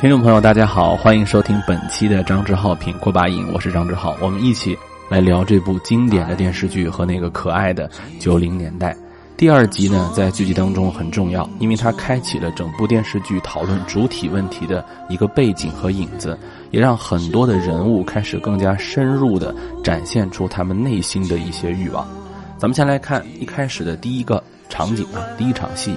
听众朋友，大家好，欢迎收听本期的张志浩品过把瘾，我是张志浩，我们一起来聊这部经典的电视剧和那个可爱的九零年代。第二集呢，在剧集当中很重要，因为它开启了整部电视剧讨论主体问题的一个背景和影子，也让很多的人物开始更加深入的展现出他们内心的一些欲望。咱们先来看一开始的第一个场景啊，第一场戏，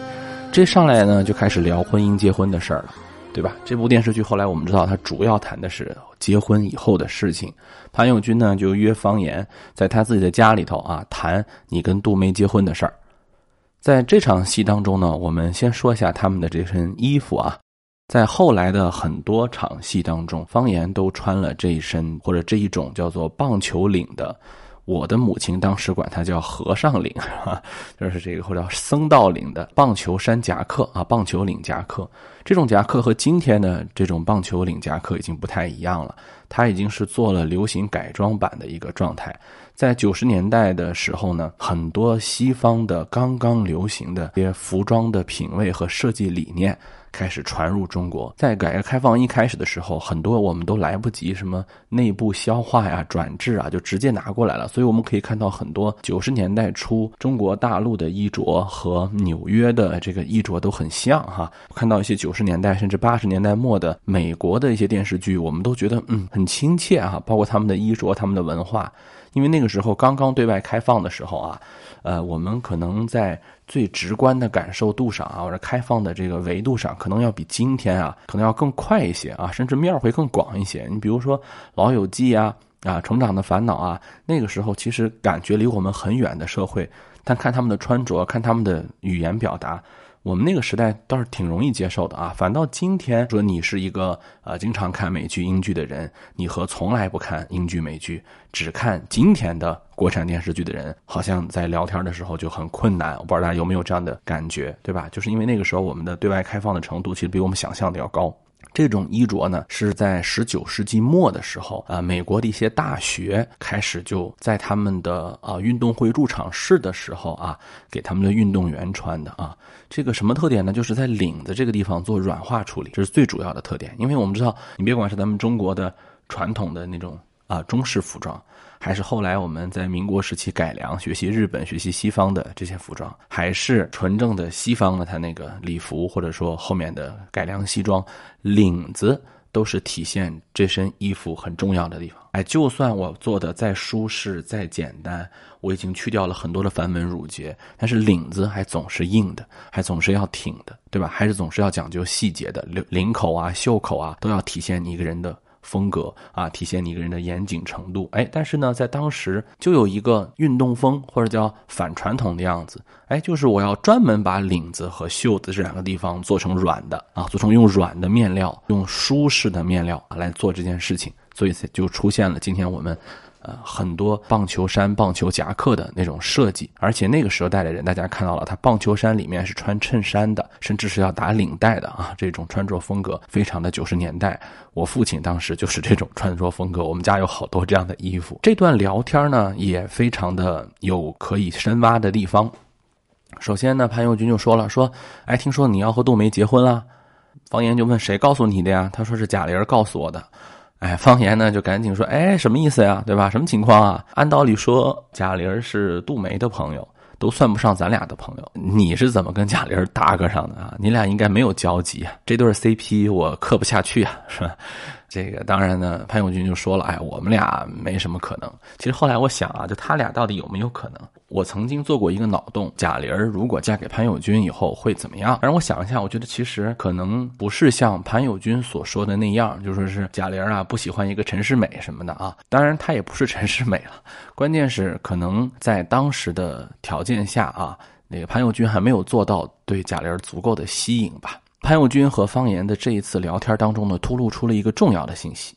这上来呢就开始聊婚姻结婚的事儿了。对吧？这部电视剧后来我们知道，它主要谈的是结婚以后的事情。潘友军呢就约方言在他自己的家里头啊谈你跟杜梅结婚的事儿。在这场戏当中呢，我们先说一下他们的这身衣服啊。在后来的很多场戏当中，方言都穿了这一身或者这一种叫做棒球领的。我的母亲当时管它叫和尚领，啊，就是这个或者叫僧道领的棒球衫夹克啊，棒球领夹克。这种夹克和今天的这种棒球领夹克已经不太一样了，它已经是做了流行改装版的一个状态。在九十年代的时候呢，很多西方的刚刚流行的些服装的品味和设计理念。开始传入中国，在改革开放一开始的时候，很多我们都来不及什么内部消化呀、转制啊，就直接拿过来了。所以我们可以看到很多九十年代初中国大陆的衣着和纽约的这个衣着都很像哈。看到一些九十年代甚至八十年代末的美国的一些电视剧，我们都觉得嗯很亲切哈，包括他们的衣着、他们的文化。因为那个时候刚刚对外开放的时候啊，呃，我们可能在最直观的感受度上啊，或者开放的这个维度上，可能要比今天啊，可能要更快一些啊，甚至面会更广一些。你比如说《老友记》啊，啊，《成长的烦恼》啊，那个时候其实感觉离我们很远的社会，但看他们的穿着，看他们的语言表达。我们那个时代倒是挺容易接受的啊，反倒今天说你是一个呃经常看美剧英剧的人，你和从来不看英剧美剧只看今天的国产电视剧的人，好像在聊天的时候就很困难。我不知道大家有没有这样的感觉，对吧？就是因为那个时候我们的对外开放的程度其实比我们想象的要高。这种衣着呢，是在十九世纪末的时候啊，美国的一些大学开始就在他们的啊运动会入场式的时候啊，给他们的运动员穿的啊。这个什么特点呢？就是在领子这个地方做软化处理，这是最主要的特点。因为我们知道，你别管是咱们中国的传统的那种啊中式服装。还是后来我们在民国时期改良，学习日本、学习西方的这些服装，还是纯正的西方的它那个礼服，或者说后面的改良西装，领子都是体现这身衣服很重要的地方。哎，就算我做的再舒适、再简单，我已经去掉了很多的繁文缛节，但是领子还总是硬的，还总是要挺的，对吧？还是总是要讲究细节的，领领口啊、袖口啊，都要体现你一个人的。风格啊，体现你一个人的严谨程度。哎，但是呢，在当时就有一个运动风，或者叫反传统的样子。哎，就是我要专门把领子和袖子这两个地方做成软的啊，做成用软的面料，用舒适的面料来做这件事情，所以就出现了今天我们。呃，很多棒球衫、棒球夹克的那种设计，而且那个时代的人，大家看到了，他棒球衫里面是穿衬衫的，甚至是要打领带的啊，这种穿着风格非常的九十年代。我父亲当时就是这种穿着风格，我们家有好多这样的衣服。这段聊天呢，也非常的有可以深挖的地方。首先呢，潘友军就说了，说，哎，听说你要和杜梅结婚了，方言就问谁告诉你的呀？他说是贾玲告诉我的。哎，方言呢就赶紧说，哎，什么意思呀？对吧？什么情况啊？按道理说，贾玲是杜梅的朋友，都算不上咱俩的朋友。你是怎么跟贾玲搭个上的啊？你俩应该没有交集啊。这对 CP 我磕不下去啊，是吧？这个当然呢，潘永军就说了，哎，我们俩没什么可能。其实后来我想啊，就他俩到底有没有可能？我曾经做过一个脑洞，贾玲如果嫁给潘友军以后会怎么样？让我想一下，我觉得其实可能不是像潘友军所说的那样，就说是贾玲啊不喜欢一个陈世美什么的啊。当然，她也不是陈世美了。关键是可能在当时的条件下啊，那个潘友军还没有做到对贾玲足够的吸引吧。潘友军和方言的这一次聊天当中呢，突露出了一个重要的信息。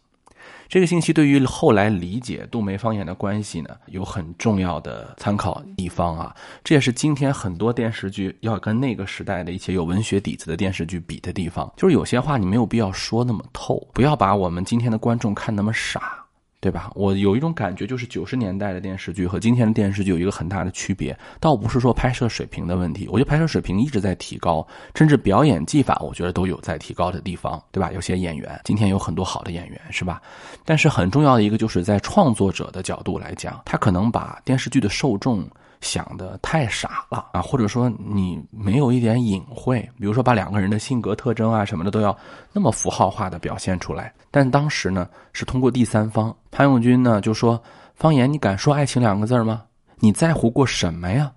这个信息对于后来理解杜梅方言的关系呢，有很重要的参考地方啊。这也是今天很多电视剧要跟那个时代的一些有文学底子的电视剧比的地方。就是有些话你没有必要说那么透，不要把我们今天的观众看那么傻。对吧？我有一种感觉，就是九十年代的电视剧和今天的电视剧有一个很大的区别，倒不是说拍摄水平的问题，我觉得拍摄水平一直在提高，甚至表演技法，我觉得都有在提高的地方，对吧？有些演员今天有很多好的演员，是吧？但是很重要的一个，就是在创作者的角度来讲，他可能把电视剧的受众。想的太傻了啊，或者说你没有一点隐晦，比如说把两个人的性格特征啊什么的都要那么符号化的表现出来。但当时呢是通过第三方，潘永军呢就说：“方言，你敢说爱情两个字吗？你在乎过什么呀？”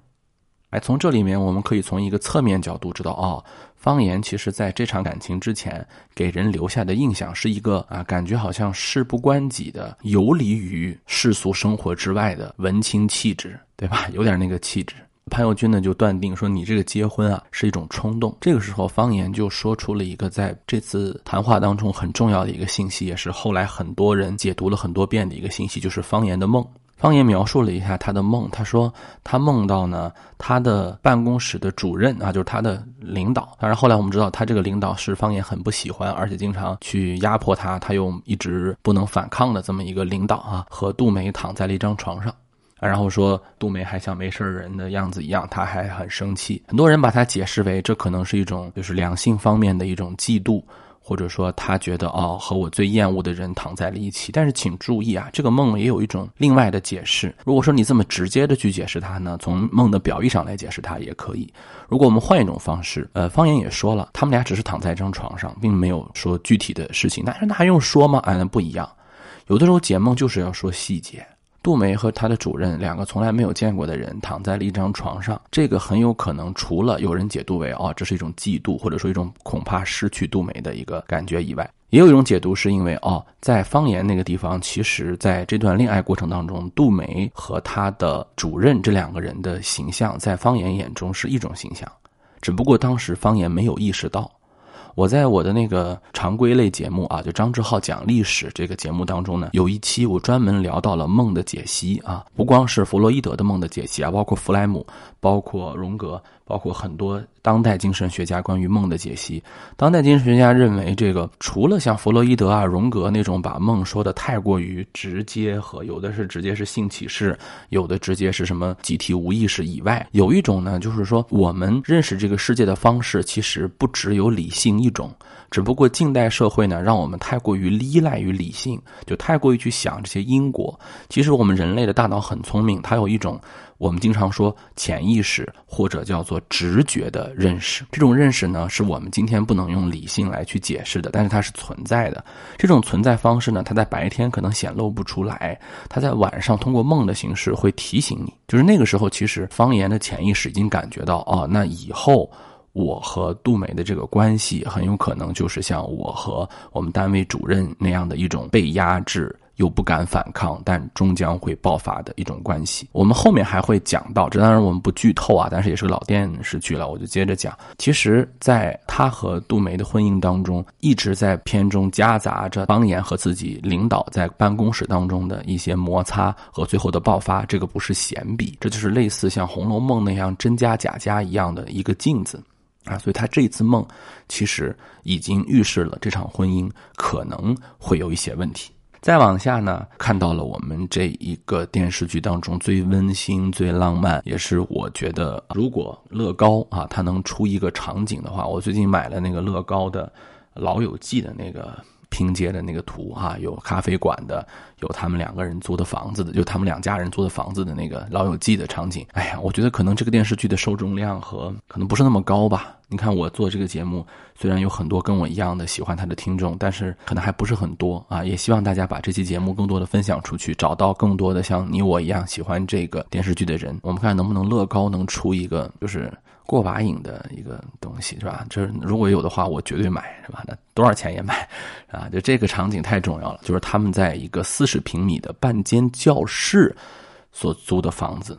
哎，从这里面我们可以从一个侧面角度知道，哦，方言其实在这场感情之前给人留下的印象是一个啊，感觉好像事不关己的、游离于世俗生活之外的文青气质，对吧？有点那个气质。潘友军呢就断定说，你这个结婚啊是一种冲动。这个时候，方言就说出了一个在这次谈话当中很重要的一个信息，也是后来很多人解读了很多遍的一个信息，就是方言的梦。方言描述了一下他的梦，他说他梦到呢，他的办公室的主任啊，就是他的领导。当然后来我们知道，他这个领导是方言很不喜欢，而且经常去压迫他，他又一直不能反抗的这么一个领导啊，和杜梅躺在了一张床上，然后说杜梅还像没事人的样子一样，他还很生气。很多人把他解释为这可能是一种就是两性方面的一种嫉妒。或者说他觉得哦，和我最厌恶的人躺在了一起。但是请注意啊，这个梦也有一种另外的解释。如果说你这么直接的去解释它呢，从梦的表意上来解释它也可以。如果我们换一种方式，呃，方言也说了，他们俩只是躺在一张床上，并没有说具体的事情。那那还用说吗？哎，那不一样。有的时候解梦就是要说细节。杜梅和她的主任两个从来没有见过的人躺在了一张床上，这个很有可能除了有人解读为哦这是一种嫉妒，或者说一种恐怕失去杜梅的一个感觉以外，也有一种解读是因为哦在方言那个地方，其实在这段恋爱过程当中，杜梅和她的主任这两个人的形象在方言眼中是一种形象，只不过当时方言没有意识到。我在我的那个常规类节目啊，就张志浩讲历史这个节目当中呢，有一期我专门聊到了梦的解析啊，不光是弗洛伊德的梦的解析啊，包括弗莱姆，包括荣格。包括很多当代精神学家关于梦的解析，当代精神学家认为，这个除了像弗洛伊德啊、荣格那种把梦说的太过于直接和有的是直接是性启示，有的直接是什么集体无意识以外，有一种呢，就是说我们认识这个世界的方式其实不只有理性一种，只不过近代社会呢，让我们太过于依赖于理性，就太过于去想这些因果。其实我们人类的大脑很聪明，它有一种。我们经常说潜意识或者叫做直觉的认识，这种认识呢，是我们今天不能用理性来去解释的，但是它是存在的。这种存在方式呢，它在白天可能显露不出来，它在晚上通过梦的形式会提醒你。就是那个时候，其实方言的潜意识已经感觉到，哦，那以后我和杜梅的这个关系很有可能就是像我和我们单位主任那样的一种被压制。又不敢反抗，但终将会爆发的一种关系。我们后面还会讲到，这当然我们不剧透啊，但是也是个老电视剧了，我就接着讲。其实，在他和杜梅的婚姻当中，一直在片中夹杂着方言和自己领导在办公室当中的一些摩擦和最后的爆发。这个不是闲笔，这就是类似像《红楼梦》那样真假假假一样的一个镜子啊。所以他这一次梦，其实已经预示了这场婚姻可能会有一些问题。再往下呢，看到了我们这一个电视剧当中最温馨、最浪漫，也是我觉得，如果乐高啊，它能出一个场景的话，我最近买了那个乐高的《老友记》的那个拼接的那个图啊，有咖啡馆的。有他们两个人租的房子的，就他们两家人租的房子的那个《老友记》的场景。哎呀，我觉得可能这个电视剧的受众量和可能不是那么高吧。你看我做这个节目，虽然有很多跟我一样的喜欢他的听众，但是可能还不是很多啊。也希望大家把这期节目更多的分享出去，找到更多的像你我一样喜欢这个电视剧的人。我们看能不能乐高能出一个就是过把瘾的一个东西，是吧？就是如果有的话，我绝对买，是吧？那多少钱也买啊！就这个场景太重要了，就是他们在一个四。十平米的半间教室所租的房子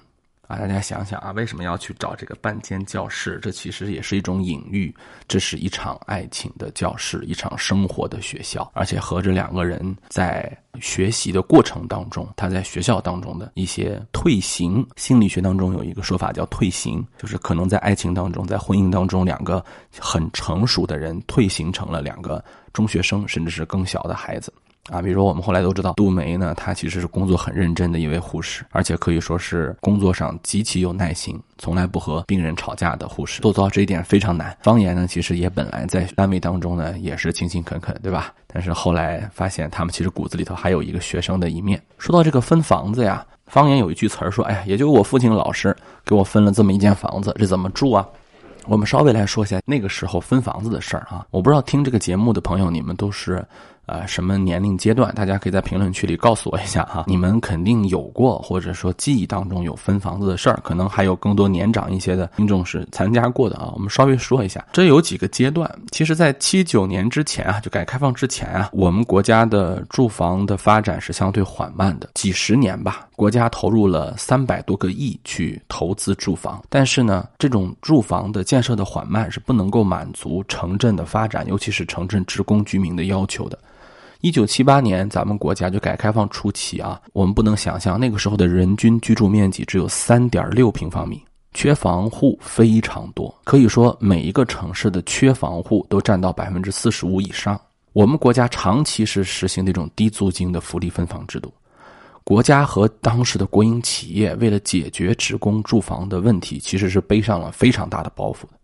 啊，大家想想啊，为什么要去找这个半间教室？这其实也是一种隐喻，这是一场爱情的教室，一场生活的学校，而且和这两个人在学习的过程当中，他在学校当中的一些退行。心理学当中有一个说法叫退行，就是可能在爱情当中，在婚姻当中，两个很成熟的人退行成了两个中学生，甚至是更小的孩子。啊，比如说我们后来都知道，杜梅呢，她其实是工作很认真的一位护士，而且可以说是工作上极其有耐心，从来不和病人吵架的护士。做到这一点非常难。方言呢，其实也本来在单位当中呢，也是勤勤恳恳，对吧？但是后来发现，他们其实骨子里头还有一个学生的一面。说到这个分房子呀，方言有一句词儿说：“哎呀，也就我父亲老师给我分了这么一间房子，这怎么住啊？”我们稍微来说一下那个时候分房子的事儿啊。我不知道听这个节目的朋友，你们都是。呃，什么年龄阶段？大家可以在评论区里告诉我一下哈。你们肯定有过，或者说记忆当中有分房子的事儿，可能还有更多年长一些的听众是参加过的啊。我们稍微说一下，这有几个阶段。其实，在七九年之前啊，就改革开放之前啊，我们国家的住房的发展是相对缓慢的，几十年吧，国家投入了三百多个亿去投资住房，但是呢，这种住房的建设的缓慢是不能够满足城镇的发展，尤其是城镇职工居民的要求的。一九七八年，咱们国家就改革开放初期啊，我们不能想象那个时候的人均居住面积只有三点六平方米，缺房户非常多，可以说每一个城市的缺房户都占到百分之四十五以上。我们国家长期是实行那种低租金的福利分房制度，国家和当时的国营企业为了解决职工住房的问题，其实是背上了非常大的包袱的。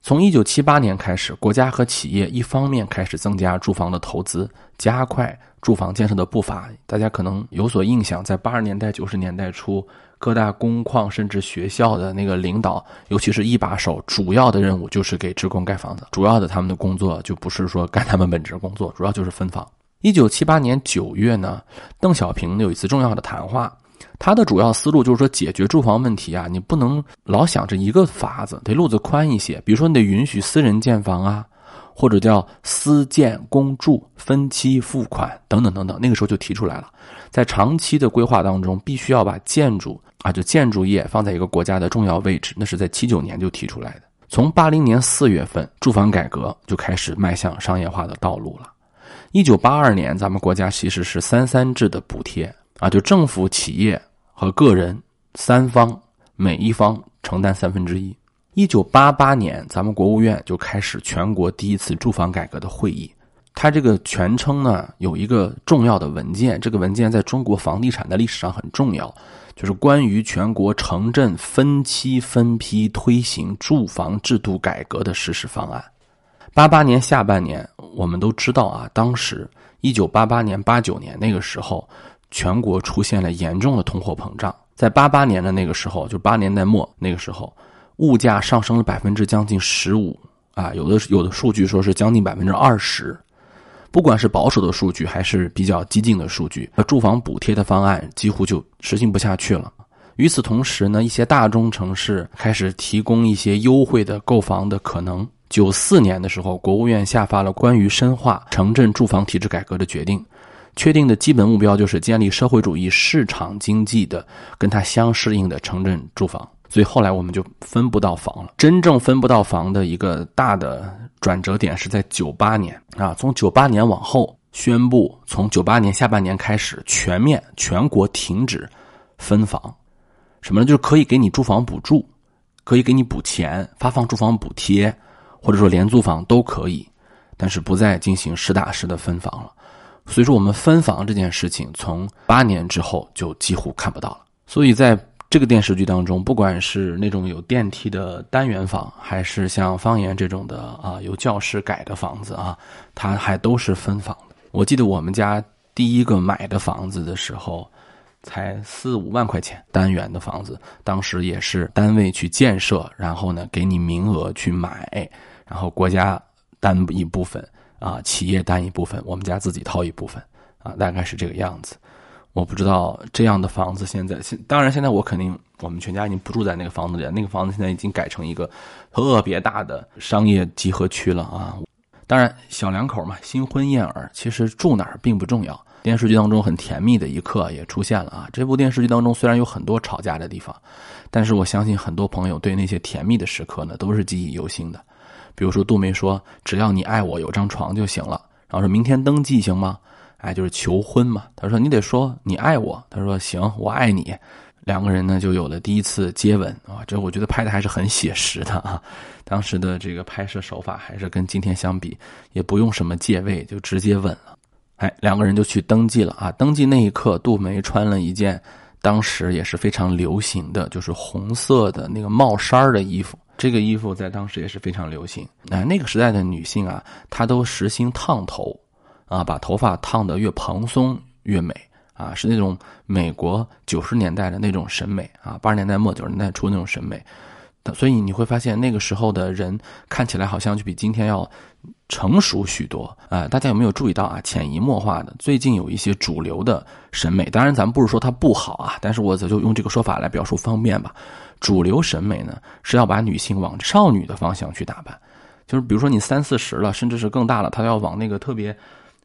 从一九七八年开始，国家和企业一方面开始增加住房的投资，加快住房建设的步伐。大家可能有所印象，在八十年代、九十年代初，各大工矿甚至学校的那个领导，尤其是一把手，主要的任务就是给职工盖房子。主要的他们的工作就不是说干他们本职工作，主要就是分房。一九七八年九月呢，邓小平有一次重要的谈话。他的主要思路就是说，解决住房问题啊，你不能老想着一个法子，得路子宽一些。比如说，你得允许私人建房啊，或者叫私建公住、分期付款等等等等。那个时候就提出来了，在长期的规划当中，必须要把建筑啊，就建筑业放在一个国家的重要位置。那是在七九年就提出来的。从八零年四月份，住房改革就开始迈向商业化的道路了。一九八二年，咱们国家其实是三三制的补贴。啊，就政府、企业和个人三方，每一方承担三分之一。一九八八年，咱们国务院就开始全国第一次住房改革的会议。它这个全称呢，有一个重要的文件，这个文件在中国房地产的历史上很重要，就是关于全国城镇分期分批推行住房制度改革的实施方案。八八年下半年，我们都知道啊，当时一九八八年、八九年那个时候。全国出现了严重的通货膨胀，在八八年的那个时候，就八年代末那个时候，物价上升了百分之将近十五啊，有的有的数据说是将近百分之二十。不管是保守的数据还是比较激进的数据，那住房补贴的方案几乎就实行不下去了。与此同时呢，一些大中城市开始提供一些优惠的购房的可能。九四年的时候，国务院下发了关于深化城镇住房体制改革的决定。确定的基本目标就是建立社会主义市场经济的跟它相适应的城镇住房，所以后来我们就分不到房了。真正分不到房的一个大的转折点是在九八年啊，从九八年往后宣布，从九八年下半年开始全面全国停止分房，什么呢？就是可以给你住房补助，可以给你补钱，发放住房补贴，或者说廉租房都可以，但是不再进行实打实的分房了。所以说，我们分房这件事情，从八年之后就几乎看不到了。所以在这个电视剧当中，不管是那种有电梯的单元房，还是像方言这种的啊，有教室改的房子啊，它还都是分房的。我记得我们家第一个买的房子的时候，才四五万块钱单元的房子，当时也是单位去建设，然后呢给你名额去买，然后国家担一部分。啊，企业担一部分，我们家自己掏一部分，啊，大概是这个样子。我不知道这样的房子现在现，当然现在我肯定我们全家已经不住在那个房子里，那个房子现在已经改成一个特别大的商业集合区了啊。当然，小两口嘛，新婚燕尔，其实住哪儿并不重要。电视剧当中很甜蜜的一刻也出现了啊。这部电视剧当中虽然有很多吵架的地方，但是我相信很多朋友对那些甜蜜的时刻呢都是记忆犹新的。比如说，杜梅说：“只要你爱我，有张床就行了。”然后说明天登记行吗？哎，就是求婚嘛。他说：“你得说你爱我。”他说：“行，我爱你。”两个人呢就有了第一次接吻啊！这我觉得拍的还是很写实的啊。当时的这个拍摄手法还是跟今天相比，也不用什么借位，就直接吻了。哎，两个人就去登记了啊。登记那一刻，杜梅穿了一件当时也是非常流行的，就是红色的那个帽衫的衣服。这个衣服在当时也是非常流行。那，那个时代的女性啊，她都实行烫头，啊，把头发烫得越蓬松越美啊，是那种美国九十年代的那种审美啊，八十年代末九十年代初那种审美。所以你会发现，那个时候的人看起来好像就比今天要成熟许多啊！大家有没有注意到啊？潜移默化的，最近有一些主流的审美，当然咱们不是说它不好啊，但是我就用这个说法来表述方便吧。主流审美呢，是要把女性往少女的方向去打扮，就是比如说你三四十了，甚至是更大了，她要往那个特别。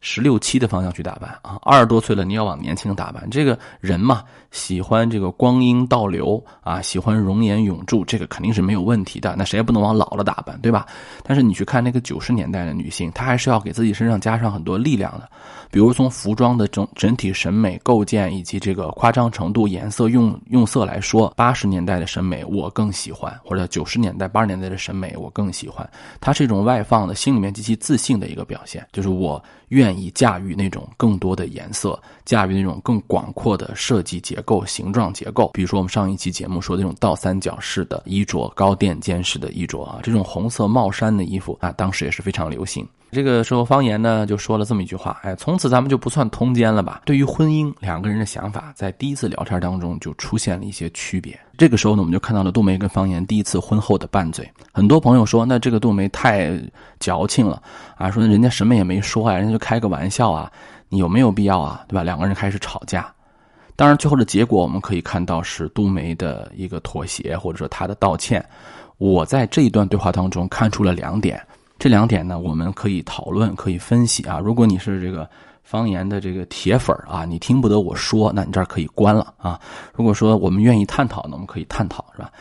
十六七的方向去打扮啊，二十多岁了你要往年轻打扮。这个人嘛，喜欢这个光阴倒流啊，喜欢容颜永驻，这个肯定是没有问题的。那谁也不能往老了打扮，对吧？但是你去看那个九十年代的女性，她还是要给自己身上加上很多力量的。比如从服装的整整体审美构建以及这个夸张程度、颜色用用色来说，八十年代的审美我更喜欢，或者九十年代、八十年代的审美我更喜欢。它是一种外放的，心里面极其自信的一个表现，就是我愿意驾驭那种更多的颜色，驾驭那种更广阔的设计结构、形状结构。比如说我们上一期节目说的那种倒三角式的衣着、高垫肩式的衣着啊，这种红色帽衫的衣服啊，当时也是非常流行。这个时候，方言呢就说了这么一句话：“哎，从此咱们就不算通奸了吧？”对于婚姻，两个人的想法在第一次聊天当中就出现了一些区别。这个时候呢，我们就看到了杜梅跟方言第一次婚后的拌嘴。很多朋友说：“那这个杜梅太矫情了啊！”说人家什么也没说啊，人家就开个玩笑啊，你有没有必要啊？对吧？两个人开始吵架。当然，最后的结果我们可以看到是杜梅的一个妥协，或者说她的道歉。我在这一段对话当中看出了两点。这两点呢，我们可以讨论，可以分析啊。如果你是这个方言的这个铁粉啊，你听不得我说，那你这儿可以关了啊。如果说我们愿意探讨，呢我们可以探讨，是吧？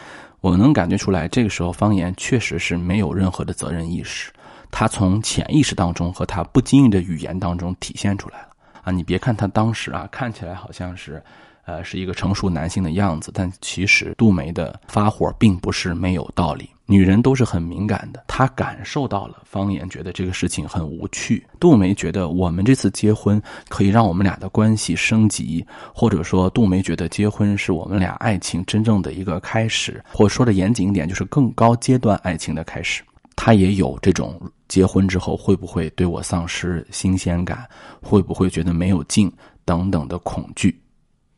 我能感觉出来，这个时候方言确实是没有任何的责任意识，他从潜意识当中和他不经意的语言当中体现出来了啊。你别看他当时啊，看起来好像是。呃，是一个成熟男性的样子，但其实杜梅的发火并不是没有道理。女人都是很敏感的，她感受到了方言，觉得这个事情很无趣。杜梅觉得我们这次结婚可以让我们俩的关系升级，或者说杜梅觉得结婚是我们俩爱情真正的一个开始，或说的严谨一点，就是更高阶段爱情的开始。她也有这种结婚之后会不会对我丧失新鲜感，会不会觉得没有劲等等的恐惧。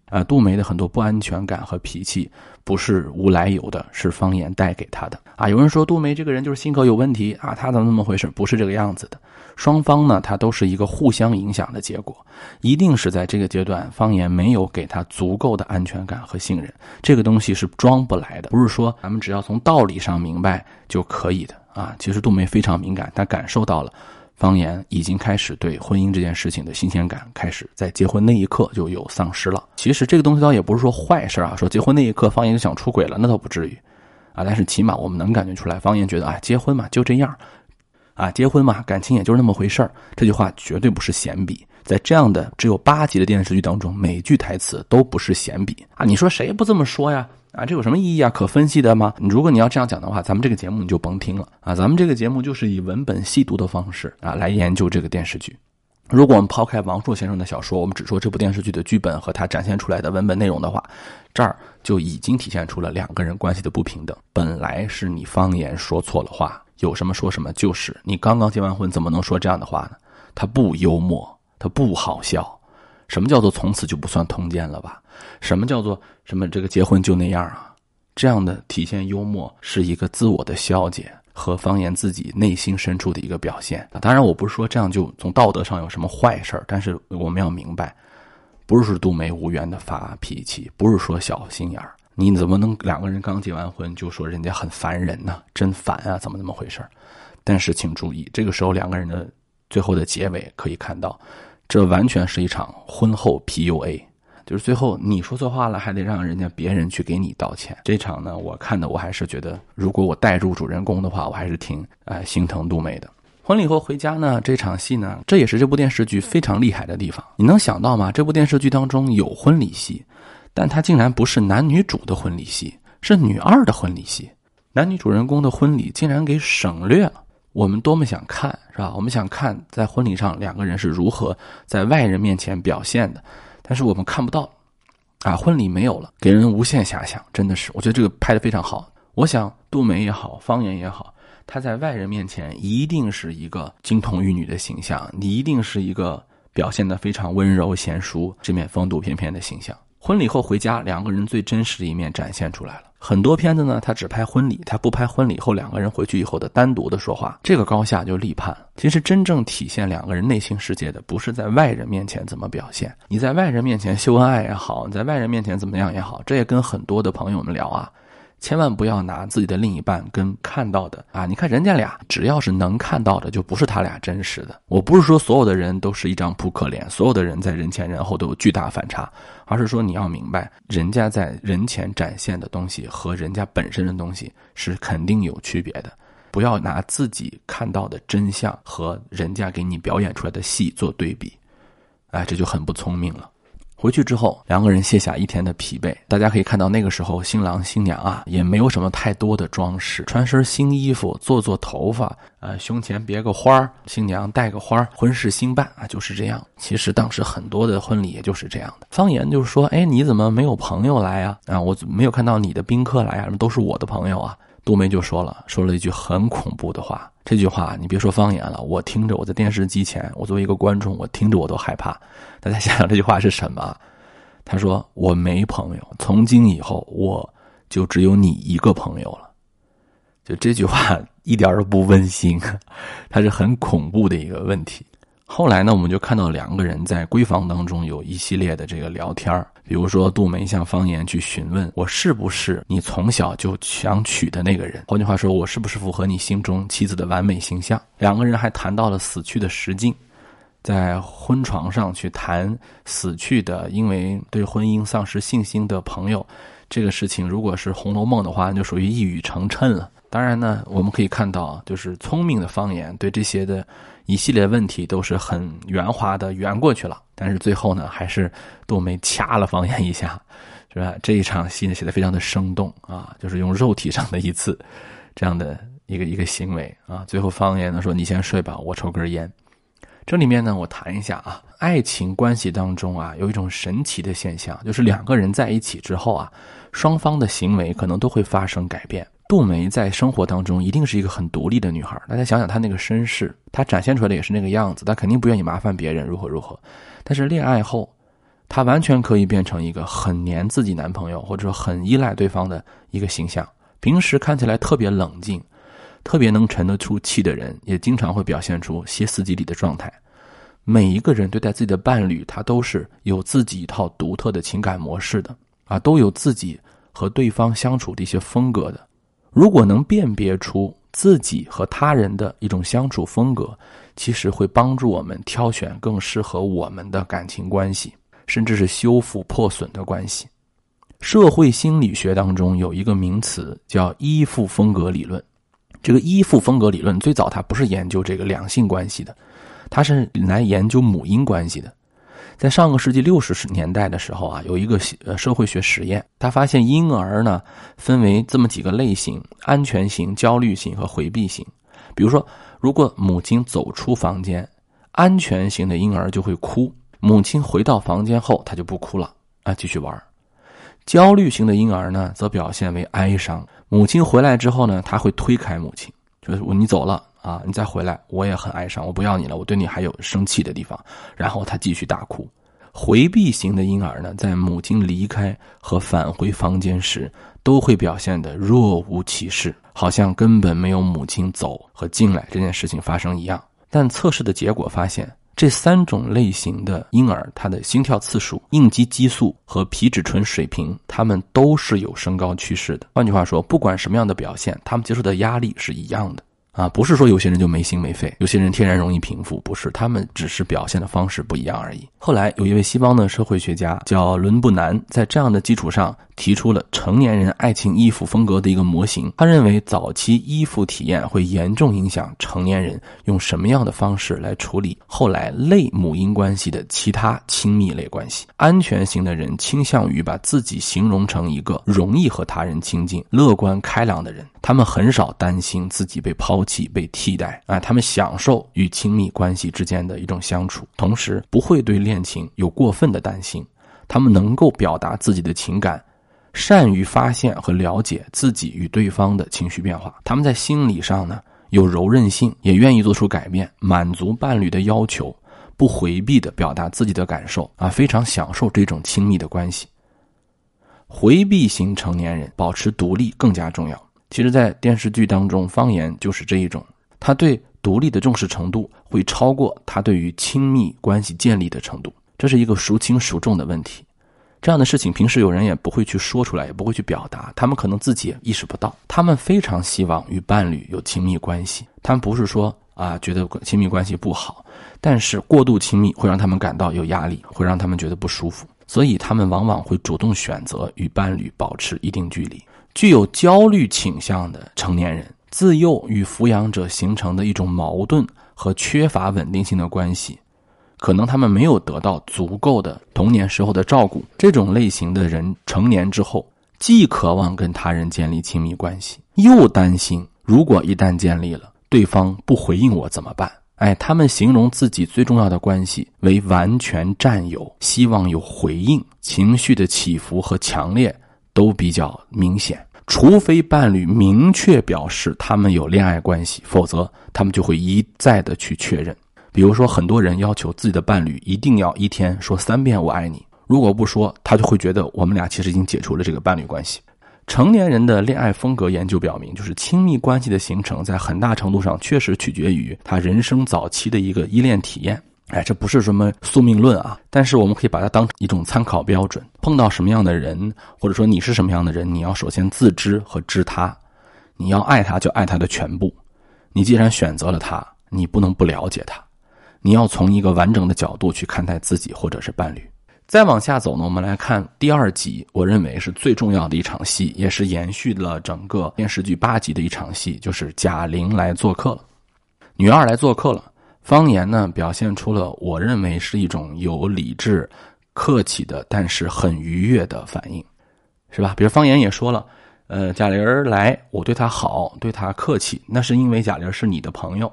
啊，杜梅的很多不安全感和脾气不是无来由的，是方言带给她的。啊，有人说杜梅这个人就是性格有问题啊，她怎么那么回事？不是这个样子的。双方呢，他都是一个互相影响的结果，一定是在这个阶段，方言没有给他足够的安全感和信任，这个东西是装不来的。不是说咱们只要从道理上明白就可以的啊。其实杜梅非常敏感，她感受到了。方言已经开始对婚姻这件事情的新鲜感开始在结婚那一刻就有丧失了。其实这个东西倒也不是说坏事啊，说结婚那一刻方言就想出轨了，那倒不至于，啊，但是起码我们能感觉出来，方言觉得啊，结婚嘛就这样，啊，结婚嘛感情也就是那么回事儿。这句话绝对不是闲笔，在这样的只有八集的电视剧当中，每句台词都不是闲笔啊。你说谁不这么说呀？啊，这有什么意义啊？可分析的吗？如果你要这样讲的话，咱们这个节目你就甭听了啊！咱们这个节目就是以文本细读的方式啊来研究这个电视剧。如果我们抛开王朔先生的小说，我们只说这部电视剧的剧本和他展现出来的文本内容的话，这儿就已经体现出了两个人关系的不平等。本来是你方言说错了话，有什么说什么，就是你刚刚结完婚，怎么能说这样的话呢？他不幽默，他不好笑。什么叫做从此就不算通奸了吧？什么叫做什么这个结婚就那样啊？这样的体现幽默是一个自我的消解和方言自己内心深处的一个表现当然，我不是说这样就从道德上有什么坏事但是我们要明白，不是杜梅无缘的发脾气，不是说小心眼儿。你怎么能两个人刚结完婚就说人家很烦人呢？真烦啊！怎么那么回事但是请注意，这个时候两个人的最后的结尾可以看到。这完全是一场婚后 PUA，就是最后你说错话了，还得让人家别人去给你道歉。这场呢，我看的我还是觉得，如果我代入主人公的话，我还是挺呃心疼杜梅的。婚礼后回家呢，这场戏呢，这也是这部电视剧非常厉害的地方。你能想到吗？这部电视剧当中有婚礼戏，但它竟然不是男女主的婚礼戏，是女二的婚礼戏。男女主人公的婚礼竟然给省略了。我们多么想看，是吧？我们想看在婚礼上两个人是如何在外人面前表现的，但是我们看不到，啊，婚礼没有了，给人无限遐想，真的是，我觉得这个拍的非常好。我想杜梅也好，方言也好，她在外人面前一定是一个金童玉女的形象，你一定是一个表现的非常温柔贤淑、这面风度翩翩的形象。婚礼后回家，两个人最真实的一面展现出来了。很多片子呢，他只拍婚礼，他不拍婚礼后两个人回去以后的单独的说话，这个高下就立判。其实真正体现两个人内心世界的，不是在外人面前怎么表现，你在外人面前秀恩爱也好，你在外人面前怎么样也好，这也跟很多的朋友们聊啊。千万不要拿自己的另一半跟看到的啊！你看人家俩，只要是能看到的，就不是他俩真实的。我不是说所有的人都是一张扑克脸，所有的人在人前人后都有巨大反差，而是说你要明白，人家在人前展现的东西和人家本身的东西是肯定有区别的。不要拿自己看到的真相和人家给你表演出来的戏做对比，哎，这就很不聪明了。回去之后，两个人卸下一天的疲惫。大家可以看到，那个时候新郎新娘啊，也没有什么太多的装饰，穿身新衣服，做做头发，呃，胸前别个花儿，新娘戴个花儿，婚事新办啊，就是这样。其实当时很多的婚礼也就是这样的。方言就是说，哎，你怎么没有朋友来啊？啊，我没有看到你的宾客来啊，都是我的朋友啊。杜梅就说了，说了一句很恐怖的话。这句话你别说方言了，我听着，我在电视机前，我作为一个观众，我听着我都害怕。大家想想这句话是什么？他说：“我没朋友，从今以后我就只有你一个朋友了。”就这句话 一点都不温馨，它是很恐怖的一个问题。后来呢，我们就看到两个人在闺房当中有一系列的这个聊天比如说杜梅向方言去询问我是不是你从小就想娶的那个人，换句话说，我是不是符合你心中妻子的完美形象？两个人还谈到了死去的实境，在婚床上去谈死去的，因为对婚姻丧失信心的朋友，这个事情如果是《红楼梦》的话，就属于一语成谶了。当然呢，我们可以看到，就是聪明的方言对这些的一系列问题都是很圆滑的圆过去了。但是最后呢，还是杜梅掐了方言一下，是吧？这一场戏呢写的非常的生动啊，就是用肉体上的一次这样的一个一个行为啊。最后方言呢说：“你先睡吧，我抽根烟。”这里面呢，我谈一下啊，爱情关系当中啊，有一种神奇的现象，就是两个人在一起之后啊，双方的行为可能都会发生改变。杜梅在生活当中一定是一个很独立的女孩，大家想想她那个身世，她展现出来的也是那个样子，她肯定不愿意麻烦别人，如何如何。但是恋爱后，她完全可以变成一个很黏自己男朋友，或者说很依赖对方的一个形象。平时看起来特别冷静、特别能沉得出气的人，也经常会表现出歇斯底里的状态。每一个人对待自己的伴侣，他都是有自己一套独特的情感模式的啊，都有自己和对方相处的一些风格的。如果能辨别出自己和他人的一种相处风格，其实会帮助我们挑选更适合我们的感情关系，甚至是修复破损的关系。社会心理学当中有一个名词叫依附风格理论。这个依附风格理论最早它不是研究这个两性关系的，它是来研究母婴关系的。在上个世纪六十年代的时候啊，有一个呃社会学实验，他发现婴儿呢分为这么几个类型：安全型、焦虑型和回避型。比如说，如果母亲走出房间，安全型的婴儿就会哭；母亲回到房间后，他就不哭了啊，继续玩。焦虑型的婴儿呢，则表现为哀伤。母亲回来之后呢，他会推开母亲，就是你走了。啊，你再回来，我也很哀伤，我不要你了，我对你还有生气的地方。然后他继续大哭。回避型的婴儿呢，在母亲离开和返回房间时，都会表现得若无其事，好像根本没有母亲走和进来这件事情发生一样。但测试的结果发现，这三种类型的婴儿，他的心跳次数、应激激素和皮质醇水平，他们都是有升高趋势的。换句话说，不管什么样的表现，他们接受的压力是一样的。啊，不是说有些人就没心没肺，有些人天然容易平复，不是，他们只是表现的方式不一样而已。后来有一位西方的社会学家叫伦布南，在这样的基础上提出了成年人爱情依附风格的一个模型。他认为，早期依附体验会严重影响成年人用什么样的方式来处理后来类母婴关系的其他亲密类关系。安全型的人倾向于把自己形容成一个容易和他人亲近、乐观开朗的人，他们很少担心自己被抛弃、被替代啊，他们享受与亲密关系之间的一种相处，同时不会对恋情有过分的担心。他们能够表达自己的情感，善于发现和了解自己与对方的情绪变化。他们在心理上呢有柔韧性，也愿意做出改变，满足伴侣的要求，不回避的表达自己的感受啊，非常享受这种亲密的关系。回避型成年人保持独立更加重要。其实，在电视剧当中，方言就是这一种，他对独立的重视程度会超过他对于亲密关系建立的程度。这是一个孰轻孰重的问题，这样的事情平时有人也不会去说出来，也不会去表达，他们可能自己也意识不到。他们非常希望与伴侣有亲密关系，他们不是说啊觉得亲密关系不好，但是过度亲密会让他们感到有压力，会让他们觉得不舒服，所以他们往往会主动选择与伴侣保持一定距离。具有焦虑倾向的成年人，自幼与抚养者形成的一种矛盾和缺乏稳定性的关系。可能他们没有得到足够的童年时候的照顾，这种类型的人成年之后，既渴望跟他人建立亲密关系，又担心如果一旦建立了，对方不回应我怎么办？哎，他们形容自己最重要的关系为完全占有，希望有回应，情绪的起伏和强烈都比较明显。除非伴侣明确表示他们有恋爱关系，否则他们就会一再的去确认。比如说，很多人要求自己的伴侣一定要一天说三遍“我爱你”，如果不说，他就会觉得我们俩其实已经解除了这个伴侣关系。成年人的恋爱风格研究表明，就是亲密关系的形成，在很大程度上确实取决于他人生早期的一个依恋体验。哎，这不是什么宿命论啊，但是我们可以把它当成一种参考标准。碰到什么样的人，或者说你是什么样的人，你要首先自知和知他，你要爱他就爱他的全部。你既然选择了他，你不能不了解他。你要从一个完整的角度去看待自己或者是伴侣。再往下走呢，我们来看第二集，我认为是最重要的一场戏，也是延续了整个电视剧八集的一场戏，就是贾玲来做客了，女二来做客了。方言呢，表现出了我认为是一种有理智、客气的，但是很愉悦的反应，是吧？比如方言也说了，呃，贾玲来，我对她好，对她客气，那是因为贾玲是你的朋友，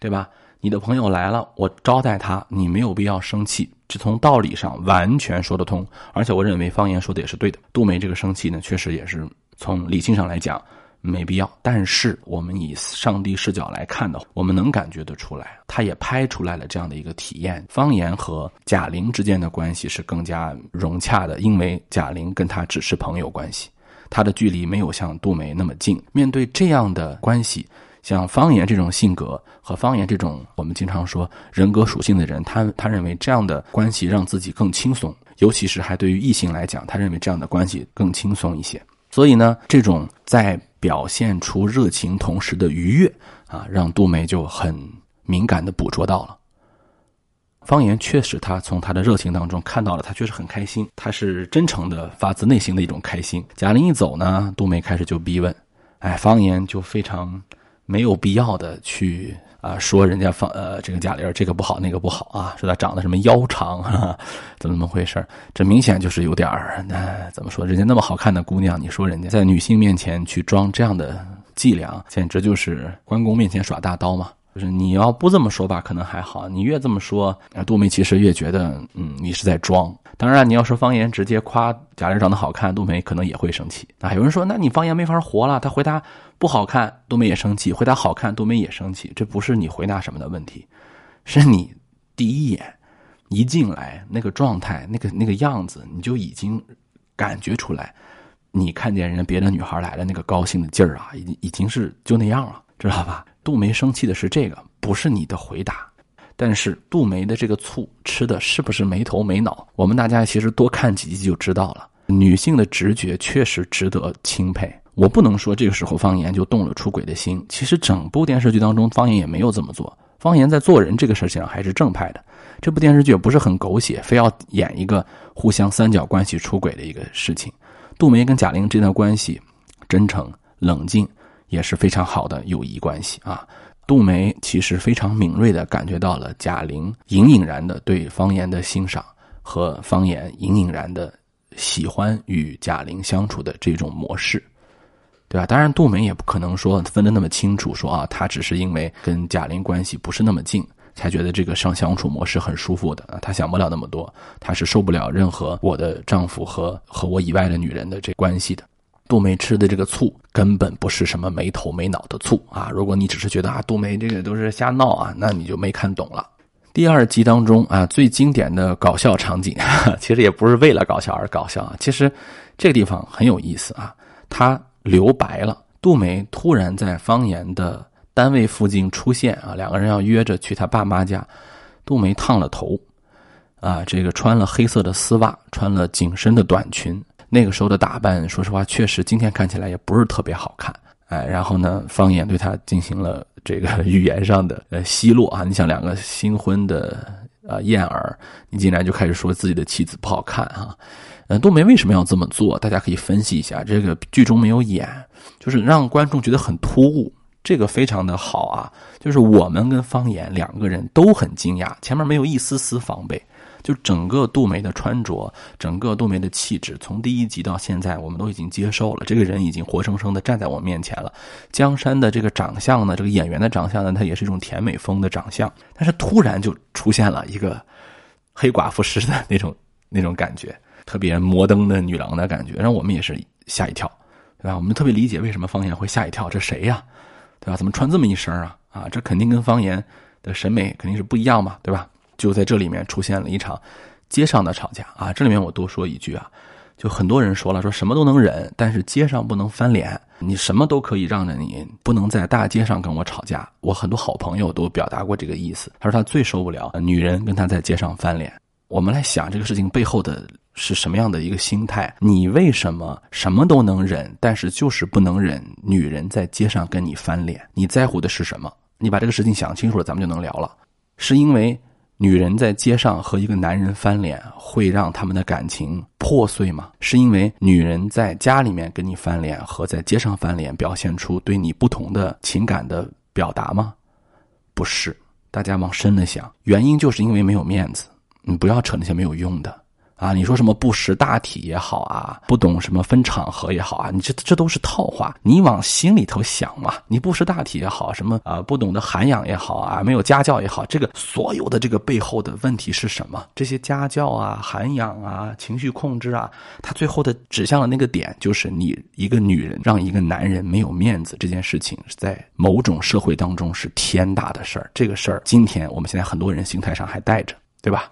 对吧？你的朋友来了，我招待他，你没有必要生气，这从道理上完全说得通。而且我认为方言说的也是对的。杜梅这个生气呢，确实也是从理性上来讲没必要。但是我们以上帝视角来看的话，我们能感觉得出来，他也拍出来了这样的一个体验：方言和贾玲之间的关系是更加融洽的，因为贾玲跟他只是朋友关系，他的距离没有像杜梅那么近。面对这样的关系。像方言这种性格和方言这种我们经常说人格属性的人，他他认为这样的关系让自己更轻松，尤其是还对于异性来讲，他认为这样的关系更轻松一些。所以呢，这种在表现出热情同时的愉悦啊，让杜梅就很敏感的捕捉到了。方言确实，他从他的热情当中看到了，他确实很开心，他是真诚的、发自内心的一种开心。贾玲一走呢，杜梅开始就逼问，哎，方言就非常。没有必要的去啊说人家放呃这个贾玲这个不好那个不好啊，说她长得什么腰长啊，怎么怎么回事这明显就是有点儿那怎么说？人家那么好看的姑娘，你说人家在女性面前去装这样的伎俩，简直就是关公面前耍大刀嘛。就是你要不这么说吧，可能还好；你越这么说，杜梅其实越觉得，嗯，你是在装。当然，你要说方言直接夸贾玲长得好看，杜梅可能也会生气。啊，有人说，那你方言没法活了。他回答不好看，杜梅也生气；回答好看，杜梅也生气。这不是你回答什么的问题，是你第一眼一进来那个状态、那个那个样子，你就已经感觉出来，你看见人家别的女孩来了那个高兴的劲儿啊，已经已经是就那样了，知道吧？杜梅生气的是这个，不是你的回答。但是杜梅的这个醋吃的是不是没头没脑？我们大家其实多看几集就知道了。女性的直觉确实值得钦佩。我不能说这个时候方言就动了出轨的心。其实整部电视剧当中，方言也没有这么做。方言在做人这个事情上还是正派的。这部电视剧也不是很狗血，非要演一个互相三角关系出轨的一个事情。杜梅跟贾玲这段关系，真诚冷静，也是非常好的友谊关系啊。杜梅其实非常敏锐地感觉到了贾玲隐隐然的对方言的欣赏和方言隐隐然的喜欢与贾玲相处的这种模式，对吧？当然，杜梅也不可能说分得那么清楚，说啊，她只是因为跟贾玲关系不是那么近，才觉得这个上相处模式很舒服的啊。她想不了那么多，她是受不了任何我的丈夫和和我以外的女人的这关系的。杜梅吃的这个醋根本不是什么没头没脑的醋啊！如果你只是觉得啊，杜梅这个都是瞎闹啊，那你就没看懂了。第二集当中啊，最经典的搞笑场景，其实也不是为了搞笑而搞笑啊。其实这个地方很有意思啊，他留白了。杜梅突然在方言的单位附近出现啊，两个人要约着去他爸妈家。杜梅烫了头，啊，这个穿了黑色的丝袜，穿了紧身的短裙。那个时候的打扮，说实话，确实今天看起来也不是特别好看，哎，然后呢，方言对他进行了这个语言上的呃奚落啊，你想两个新婚的呃燕儿，你竟然就开始说自己的妻子不好看啊，嗯，冬梅为什么要这么做？大家可以分析一下，这个剧中没有演，就是让观众觉得很突兀，这个非常的好啊，就是我们跟方言两个人都很惊讶，前面没有一丝丝防备。就整个杜梅的穿着，整个杜梅的气质，从第一集到现在，我们都已经接受了。这个人已经活生生的站在我面前了。江山的这个长相呢，这个演员的长相呢，他也是一种甜美风的长相。但是突然就出现了一个黑寡妇式的那种那种感觉，特别摩登的女郎的感觉，让我们也是吓一跳，对吧？我们特别理解为什么方言会吓一跳，这谁呀？对吧？怎么穿这么一身啊？啊，这肯定跟方言的审美肯定是不一样嘛，对吧？就在这里面出现了一场街上的吵架啊！这里面我多说一句啊，就很多人说了，说什么都能忍，但是街上不能翻脸。你什么都可以让着你，不能在大街上跟我吵架。我很多好朋友都表达过这个意思，他说他最受不了女人跟他在街上翻脸。我们来想这个事情背后的是什么样的一个心态？你为什么什么都能忍，但是就是不能忍女人在街上跟你翻脸？你在乎的是什么？你把这个事情想清楚了，咱们就能聊了。是因为？女人在街上和一个男人翻脸，会让他们的感情破碎吗？是因为女人在家里面跟你翻脸和在街上翻脸，表现出对你不同的情感的表达吗？不是，大家往深了想，原因就是因为没有面子。你不要扯那些没有用的。啊，你说什么不识大体也好啊，不懂什么分场合也好啊，你这这都是套话。你往心里头想嘛，你不识大体也好，什么啊不懂得涵养也好啊，没有家教也好，这个所有的这个背后的问题是什么？这些家教啊、涵养啊、情绪控制啊，它最后的指向的那个点，就是你一个女人让一个男人没有面子这件事情，在某种社会当中是天大的事儿。这个事儿，今天我们现在很多人心态上还带着，对吧？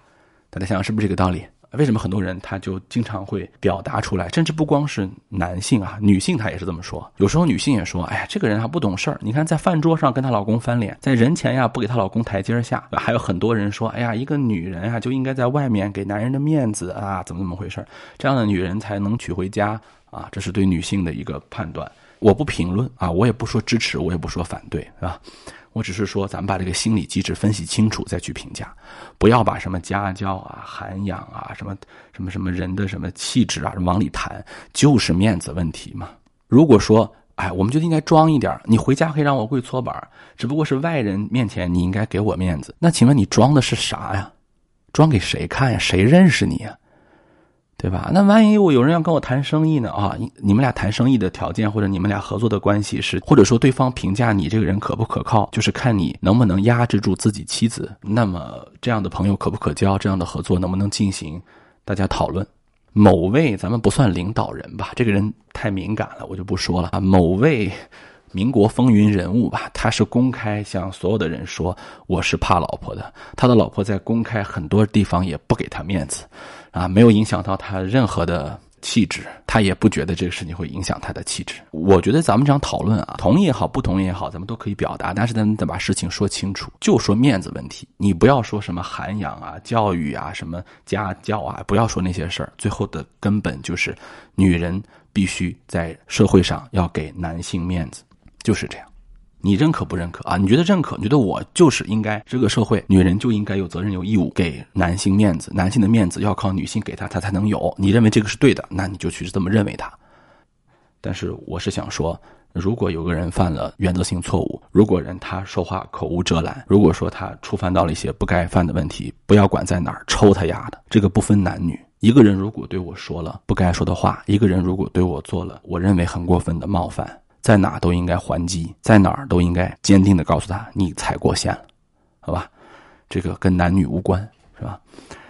大家想想是不是这个道理？为什么很多人他就经常会表达出来，甚至不光是男性啊，女性她也是这么说。有时候女性也说：“哎呀，这个人还不懂事儿。”你看，在饭桌上跟她老公翻脸，在人前呀不给她老公台阶下。还有很多人说：“哎呀，一个女人啊就应该在外面给男人的面子啊，怎么怎么回事？这样的女人才能娶回家啊。”这是对女性的一个判断。我不评论啊，我也不说支持，我也不说反对，是吧？我只是说，咱们把这个心理机制分析清楚再去评价，不要把什么家教啊、涵养啊、什么什么什么人的什么气质啊往里谈，就是面子问题嘛。如果说，哎，我们就应该装一点，你回家可以让我跪搓板，只不过是外人面前你应该给我面子。那请问你装的是啥呀？装给谁看呀？谁认识你呀？对吧？那万一我有人要跟我谈生意呢？啊，你们俩谈生意的条件，或者你们俩合作的关系是，或者说对方评价你这个人可不可靠，就是看你能不能压制住自己妻子。那么这样的朋友可不可交？这样的合作能不能进行？大家讨论。某位咱们不算领导人吧，这个人太敏感了，我就不说了啊。某位民国风云人物吧，他是公开向所有的人说我是怕老婆的，他的老婆在公开很多地方也不给他面子。啊，没有影响到他任何的气质，他也不觉得这个事情会影响他的气质。我觉得咱们这样讨论啊，同意也好，不同意也好，咱们都可以表达，但是咱们得把事情说清楚，就说面子问题。你不要说什么涵养啊、教育啊、什么家教啊，不要说那些事儿。最后的根本就是，女人必须在社会上要给男性面子，就是这样。你认可不认可啊？你觉得认可？你觉得我就是应该这个社会女人就应该有责任有义务给男性面子，男性的面子要靠女性给他，他才能有。你认为这个是对的，那你就去这么认为他。但是我是想说，如果有个人犯了原则性错误，如果人他说话口无遮拦，如果说他触犯到了一些不该犯的问题，不要管在哪儿，抽他丫的，这个不分男女。一个人如果对我说了不该说的话，一个人如果对我做了我认为很过分的冒犯，在哪都应该还击，在哪儿都应该坚定的告诉他你踩过线了，好吧？这个跟男女无关，是吧？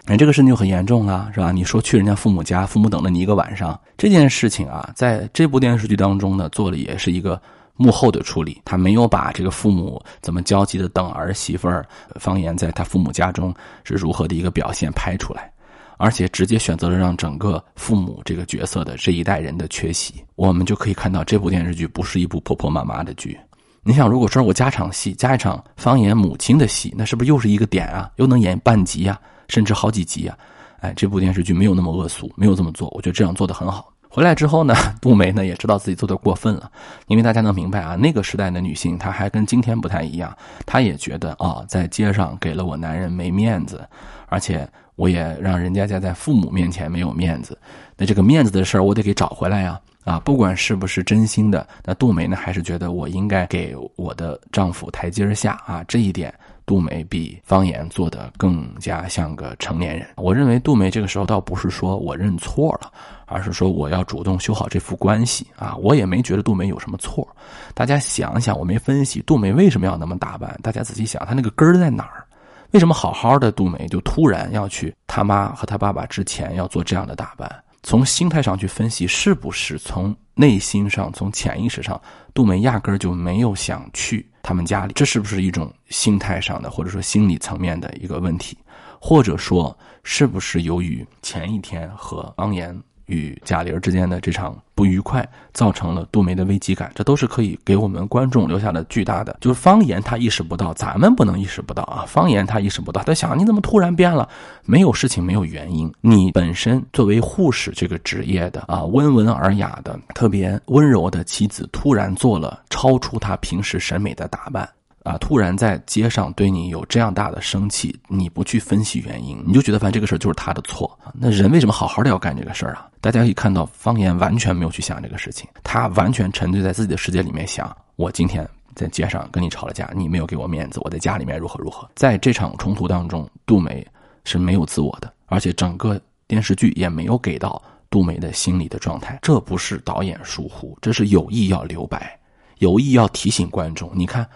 那这个事情就很严重了，是吧？你说去人家父母家，父母等了你一个晚上，这件事情啊，在这部电视剧当中呢，做的也是一个幕后的处理，他没有把这个父母怎么焦急的等儿媳妇儿方言在他父母家中是如何的一个表现拍出来。而且直接选择了让整个父母这个角色的这一代人的缺席，我们就可以看到这部电视剧不是一部婆婆妈妈的剧。你想，如果说我加场戏，加一场方言母亲的戏，那是不是又是一个点啊？又能演半集啊，甚至好几集啊？哎，这部电视剧没有那么恶俗，没有这么做，我觉得这样做的很好。回来之后呢，杜梅呢也知道自己做的过分了，因为大家能明白啊，那个时代的女性她还跟今天不太一样，她也觉得啊，在街上给了我男人没面子，而且。我也让人家家在父母面前没有面子，那这个面子的事儿我得给找回来呀！啊，不管是不是真心的，那杜梅呢还是觉得我应该给我的丈夫台阶下啊。这一点，杜梅比方言做的更加像个成年人。我认为杜梅这个时候倒不是说我认错了，而是说我要主动修好这副关系啊。我也没觉得杜梅有什么错。大家想想，我没分析杜梅为什么要那么打扮，大家仔细想，她那个根儿在哪儿？为什么好好的杜梅就突然要去他妈和他爸爸之前要做这样的打扮？从心态上去分析，是不是从内心上、从潜意识上，杜梅压根儿就没有想去他们家里？这是不是一种心态上的或者说心理层面的一个问题？或者说，是不是由于前一天和方言？与贾玲之间的这场不愉快，造成了杜梅的危机感，这都是可以给我们观众留下了巨大的。就是方言他意识不到，咱们不能意识不到啊。方言他意识不到，他想你怎么突然变了？没有事情，没有原因。你本身作为护士这个职业的啊，温文尔雅的、特别温柔的妻子，突然做了超出他平时审美的打扮。啊！突然在街上对你有这样大的生气，你不去分析原因，你就觉得反正这个事儿就是他的错。那人为什么好好的要干这个事儿啊？大家可以看到，方言完全没有去想这个事情，他完全沉醉在自己的世界里面想：我今天在街上跟你吵了架，你没有给我面子；我在家里面如何如何。在这场冲突当中，杜梅是没有自我的，而且整个电视剧也没有给到杜梅的心理的状态。这不是导演疏忽，这是有意要留白，有意要提醒观众。你看。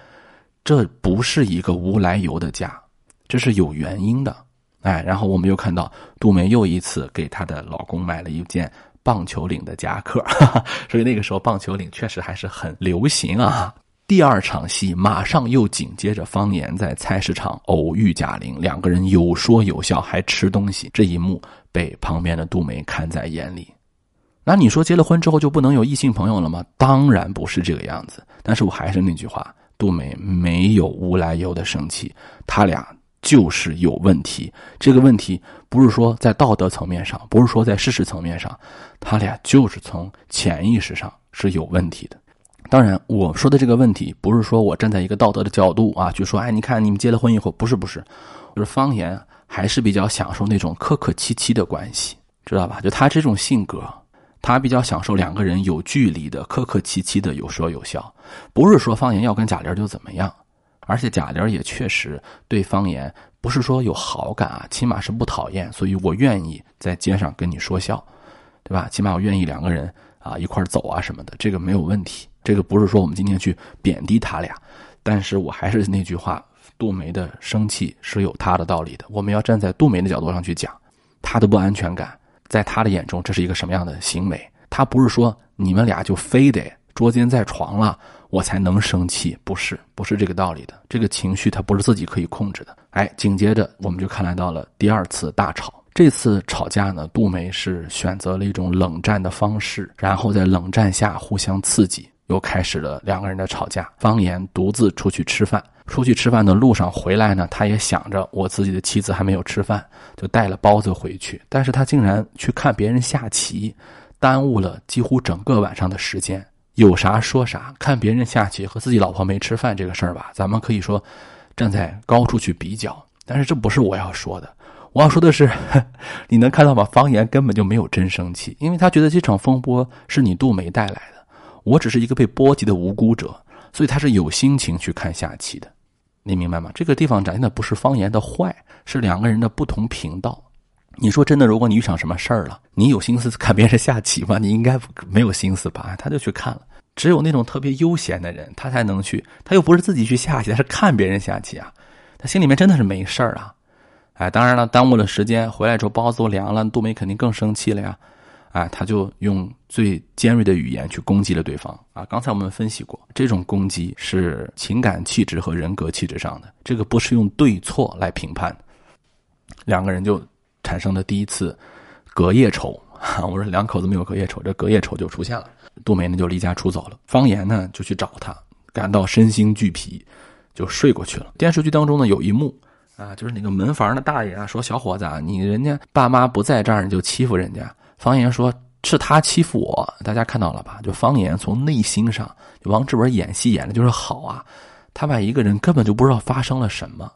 这不是一个无来由的家，这是有原因的，哎，然后我们又看到杜梅又一次给她的老公买了一件棒球领的夹克，哈 哈所以那个时候棒球领确实还是很流行啊。第二场戏马上又紧接着方言在菜市场偶遇贾玲，两个人有说有笑还吃东西，这一幕被旁边的杜梅看在眼里。那你说结了婚之后就不能有异性朋友了吗？当然不是这个样子，但是我还是那句话。杜梅没有无来由的生气，他俩就是有问题。这个问题不是说在道德层面上，不是说在事实层面上，他俩就是从潜意识上是有问题的。当然，我说的这个问题不是说我站在一个道德的角度啊，就说哎，你看你们结了婚以后，不是不是，就是方言还是比较享受那种客客气气的关系，知道吧？就他这种性格。他比较享受两个人有距离的客客气气的有说有笑，不是说方言要跟贾玲就怎么样，而且贾玲也确实对方言不是说有好感啊，起码是不讨厌，所以我愿意在街上跟你说笑，对吧？起码我愿意两个人啊一块走啊什么的，这个没有问题。这个不是说我们今天去贬低他俩，但是我还是那句话，杜梅的生气是有他的道理的，我们要站在杜梅的角度上去讲，她的不安全感。在他的眼中，这是一个什么样的行为？他不是说你们俩就非得捉奸在床了，我才能生气，不是，不是这个道理的。这个情绪他不是自己可以控制的。哎，紧接着我们就看来到了第二次大吵。这次吵架呢，杜梅是选择了一种冷战的方式，然后在冷战下互相刺激，又开始了两个人的吵架。方言独自出去吃饭。出去吃饭的路上回来呢，他也想着我自己的妻子还没有吃饭，就带了包子回去。但是他竟然去看别人下棋，耽误了几乎整个晚上的时间。有啥说啥，看别人下棋和自己老婆没吃饭这个事儿吧，咱们可以说站在高处去比较，但是这不是我要说的。我要说的是，你能看到吗？方言根本就没有真生气，因为他觉得这场风波是你杜梅带来的，我只是一个被波及的无辜者，所以他是有心情去看下棋的。你明白吗？这个地方展现的不是方言的坏，是两个人的不同频道。你说真的，如果你遇上什么事儿了，你有心思看别人下棋吗？你应该没有心思吧？他就去看了。只有那种特别悠闲的人，他才能去。他又不是自己去下棋，他是看别人下棋啊。他心里面真的是没事儿啊。哎，当然了，耽误了时间，回来之后包子都凉了，杜梅肯定更生气了呀。哎，他就用最尖锐的语言去攻击了对方啊。刚才我们分析过，这种攻击是情感气质和人格气质上的，这个不是用对错来评判。两个人就。产生了第一次隔夜仇，我说两口子没有隔夜仇，这隔夜仇就出现了。杜梅呢就离家出走了，方言呢就去找他，感到身心俱疲，就睡过去了。电视剧当中呢有一幕啊，就是那个门房的大爷啊说：“小伙子啊，你人家爸妈不在这儿，你就欺负人家。”方言说：“是他欺负我。”大家看到了吧？就方言从内心上，王志文演戏演的就是好啊。他把一个人根本就不知道发生了什么，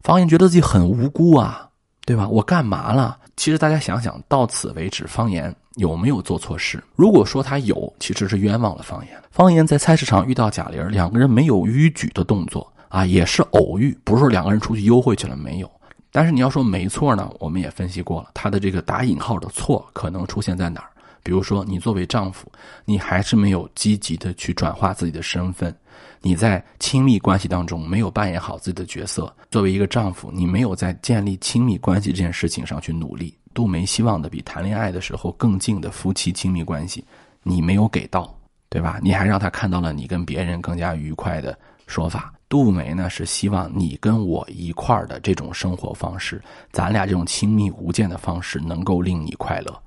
方言觉得自己很无辜啊。对吧？我干嘛了？其实大家想想到此为止，方言有没有做错事？如果说他有，其实是冤枉了方言。方言在菜市场遇到贾玲，两个人没有逾矩的动作啊，也是偶遇，不是说两个人出去幽会去了没有。但是你要说没错呢，我们也分析过了，他的这个打引号的错可能出现在哪儿？比如说，你作为丈夫，你还是没有积极的去转化自己的身份。你在亲密关系当中没有扮演好自己的角色，作为一个丈夫，你没有在建立亲密关系这件事情上去努力。杜梅希望的比谈恋爱的时候更近的夫妻亲密关系，你没有给到，对吧？你还让他看到了你跟别人更加愉快的说法。杜梅呢是希望你跟我一块儿的这种生活方式，咱俩这种亲密无间的方式能够令你快乐。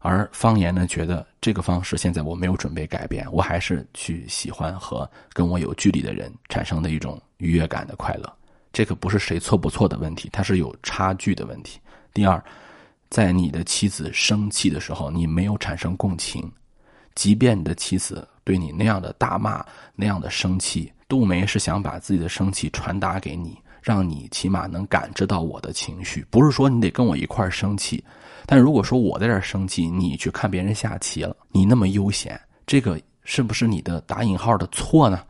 而方言呢，觉得这个方式现在我没有准备改变，我还是去喜欢和跟我有距离的人产生的一种愉悦感的快乐。这个不是谁错不错的问题，它是有差距的问题。第二，在你的妻子生气的时候，你没有产生共情，即便你的妻子对你那样的大骂、那样的生气，杜梅是想把自己的生气传达给你，让你起码能感知到我的情绪，不是说你得跟我一块儿生气。但如果说我在这儿生气，你去看别人下棋了，你那么悠闲，这个是不是你的打引号的错呢？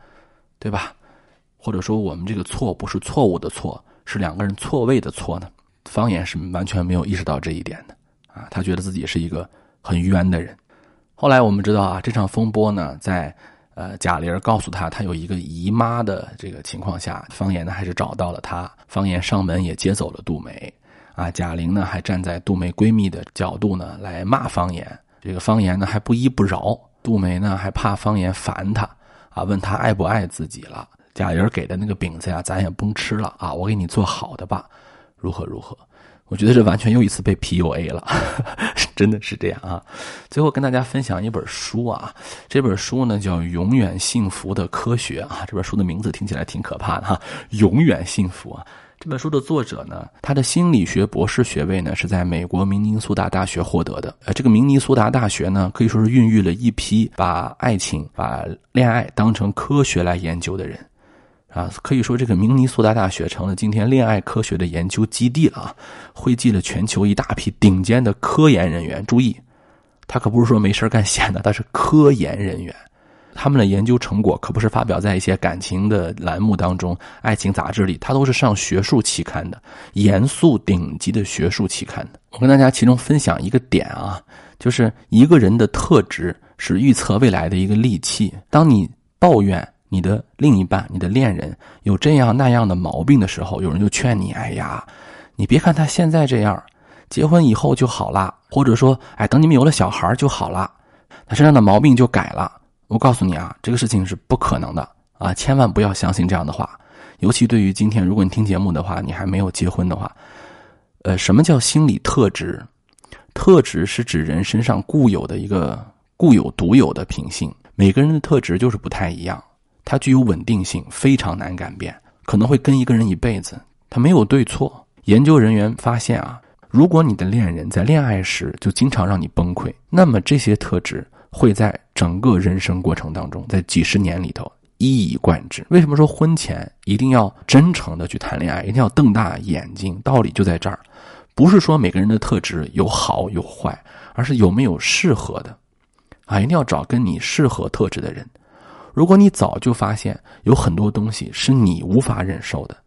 对吧？或者说我们这个错不是错误的错，是两个人错位的错呢？方言是完全没有意识到这一点的啊，他觉得自己是一个很冤的人。后来我们知道啊，这场风波呢，在呃贾玲告诉他他有一个姨妈的这个情况下，方言呢还是找到了他，方言上门也接走了杜梅。啊，贾玲呢还站在杜梅闺蜜的角度呢来骂方言，这个方言呢还不依不饶，杜梅呢还怕方言烦她，啊，问他爱不爱自己了。贾玲给的那个饼子呀，咱也甭吃了啊，我给你做好的吧，如何如何？我觉得这完全又一次被 PUA 了，真的是这样啊。最后跟大家分享一本书啊，这本书呢叫《永远幸福的科学》啊，这本书的名字听起来挺可怕的哈，永远幸福啊。这本书的作者呢，他的心理学博士学位呢是在美国明尼苏达大学获得的。呃，这个明尼苏达大学呢，可以说是孕育了一批把爱情、把恋爱当成科学来研究的人，啊，可以说这个明尼苏达大学成了今天恋爱科学的研究基地了啊，汇集了全球一大批顶尖的科研人员。注意，他可不是说没事干闲的，他是科研人员。他们的研究成果可不是发表在一些感情的栏目当中、爱情杂志里，他都是上学术期刊的，严肃顶级的学术期刊的。我跟大家其中分享一个点啊，就是一个人的特质是预测未来的一个利器。当你抱怨你的另一半、你的恋人有这样那样的毛病的时候，有人就劝你：“哎呀，你别看他现在这样，结婚以后就好了，或者说，哎，等你们有了小孩就好了，他身上的毛病就改了。”我告诉你啊，这个事情是不可能的啊！千万不要相信这样的话，尤其对于今天，如果你听节目的话，你还没有结婚的话，呃，什么叫心理特质？特质是指人身上固有的一个固有独有的品性，每个人的特质就是不太一样，它具有稳定性，非常难改变，可能会跟一个人一辈子，它没有对错。研究人员发现啊，如果你的恋人在恋爱时就经常让你崩溃，那么这些特质。会在整个人生过程当中，在几十年里头一以贯之。为什么说婚前一定要真诚的去谈恋爱，一定要瞪大眼睛？道理就在这儿，不是说每个人的特质有好有坏，而是有没有适合的，啊，一定要找跟你适合特质的人。如果你早就发现有很多东西是你无法忍受的，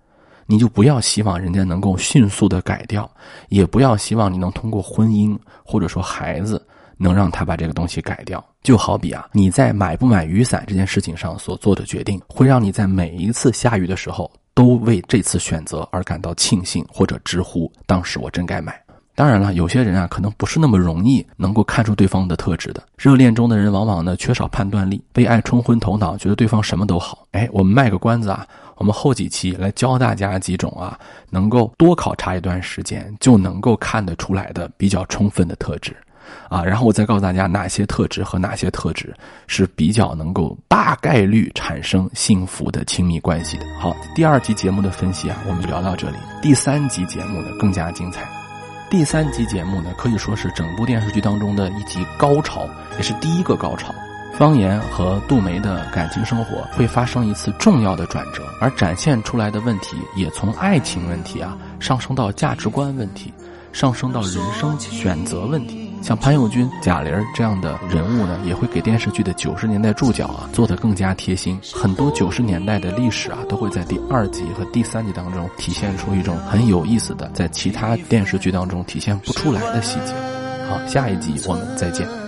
你就不要希望人家能够迅速的改掉，也不要希望你能通过婚姻或者说孩子能让他把这个东西改掉。就好比啊，你在买不买雨伞这件事情上所做的决定，会让你在每一次下雨的时候都为这次选择而感到庆幸，或者直呼当时我真该买。当然了，有些人啊，可能不是那么容易能够看出对方的特质的。热恋中的人往往呢缺少判断力，被爱冲昏头脑，觉得对方什么都好。哎，我们卖个关子啊，我们后几期来教大家几种啊，能够多考察一段时间就能够看得出来的比较充分的特质，啊，然后我再告诉大家哪些特质和哪些特质是比较能够大概率产生幸福的亲密关系的。好，第二集节目的分析啊，我们就聊到这里。第三集节目呢更加精彩。第三集节目呢，可以说是整部电视剧当中的一集高潮，也是第一个高潮。方言和杜梅的感情生活会发生一次重要的转折，而展现出来的问题也从爱情问题啊上升到价值观问题，上升到人生选择问题。像潘友军、贾玲这样的人物呢，也会给电视剧的九十年代注脚啊做得更加贴心。很多九十年代的历史啊，都会在第二集和第三集当中体现出一种很有意思的，在其他电视剧当中体现不出来的细节。好，下一集我们再见。